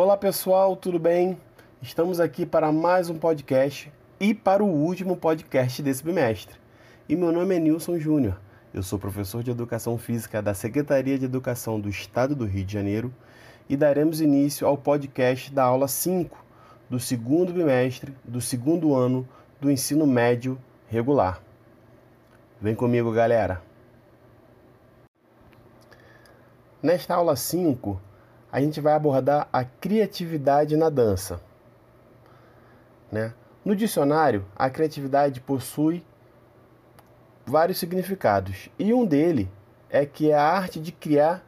Olá pessoal, tudo bem? Estamos aqui para mais um podcast e para o último podcast desse bimestre. E meu nome é Nilson Júnior. Eu sou professor de Educação Física da Secretaria de Educação do Estado do Rio de Janeiro e daremos início ao podcast da aula 5 do segundo bimestre do segundo ano do ensino médio regular. Vem comigo, galera! Nesta aula 5, a gente vai abordar a criatividade na dança. Né? No dicionário, a criatividade possui vários significados, e um dele é que é a arte de criar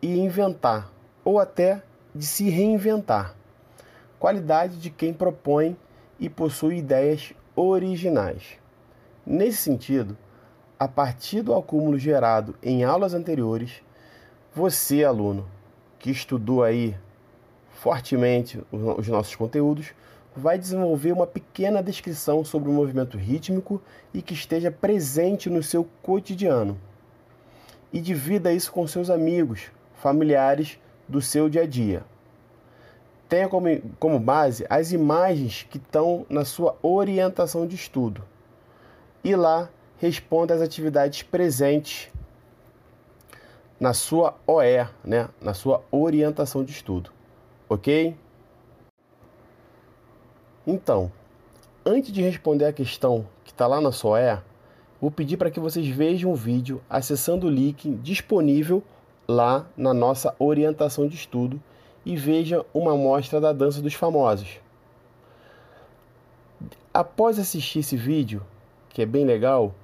e inventar, ou até de se reinventar. Qualidade de quem propõe e possui ideias originais. Nesse sentido, a partir do acúmulo gerado em aulas anteriores, você, aluno, que estudou aí fortemente os nossos conteúdos, vai desenvolver uma pequena descrição sobre o movimento rítmico e que esteja presente no seu cotidiano. E divida isso com seus amigos, familiares do seu dia a dia. Tenha como, como base as imagens que estão na sua orientação de estudo. E lá responda às atividades presentes na sua OE, né? na sua orientação de estudo. Ok? Então, antes de responder a questão que está lá na sua OE, vou pedir para que vocês vejam o vídeo acessando o link disponível lá na nossa orientação de estudo e veja uma amostra da dança dos famosos. Após assistir esse vídeo, que é bem legal,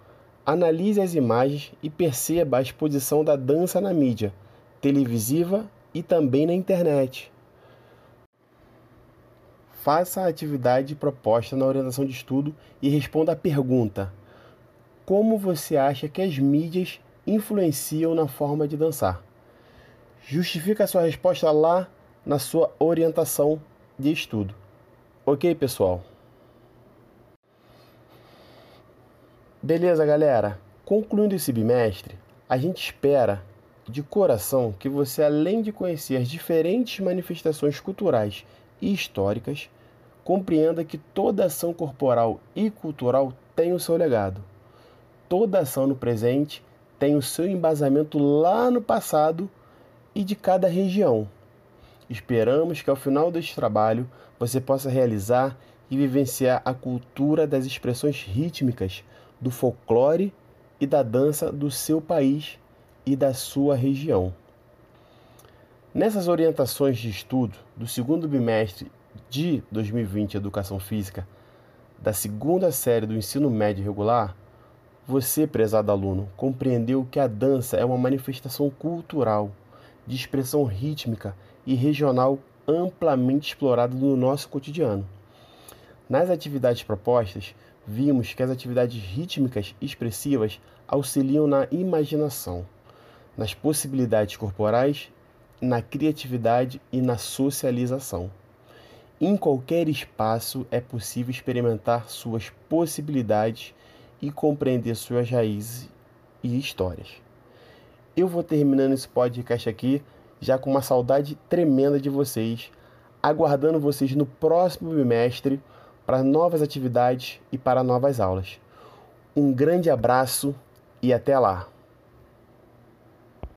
Analise as imagens e perceba a exposição da dança na mídia televisiva e também na internet. Faça a atividade proposta na orientação de estudo e responda à pergunta: Como você acha que as mídias influenciam na forma de dançar? Justifique a sua resposta lá na sua orientação de estudo. Ok, pessoal? Beleza, galera? Concluindo esse bimestre, a gente espera de coração que você, além de conhecer as diferentes manifestações culturais e históricas, compreenda que toda ação corporal e cultural tem o seu legado. Toda ação no presente tem o seu embasamento lá no passado e de cada região. Esperamos que ao final deste trabalho você possa realizar e vivenciar a cultura das expressões rítmicas do folclore e da dança do seu país e da sua região. Nessas orientações de estudo do segundo bimestre de 2020 Educação Física, da segunda série do ensino médio regular, você, prezado aluno, compreendeu que a dança é uma manifestação cultural, de expressão rítmica e regional amplamente explorada no nosso cotidiano. Nas atividades propostas, vimos que as atividades rítmicas expressivas auxiliam na imaginação, nas possibilidades corporais, na criatividade e na socialização. Em qualquer espaço é possível experimentar suas possibilidades e compreender suas raízes e histórias. Eu vou terminando esse podcast aqui já com uma saudade tremenda de vocês, aguardando vocês no próximo bimestre para novas atividades e para novas aulas. Um grande abraço e até lá!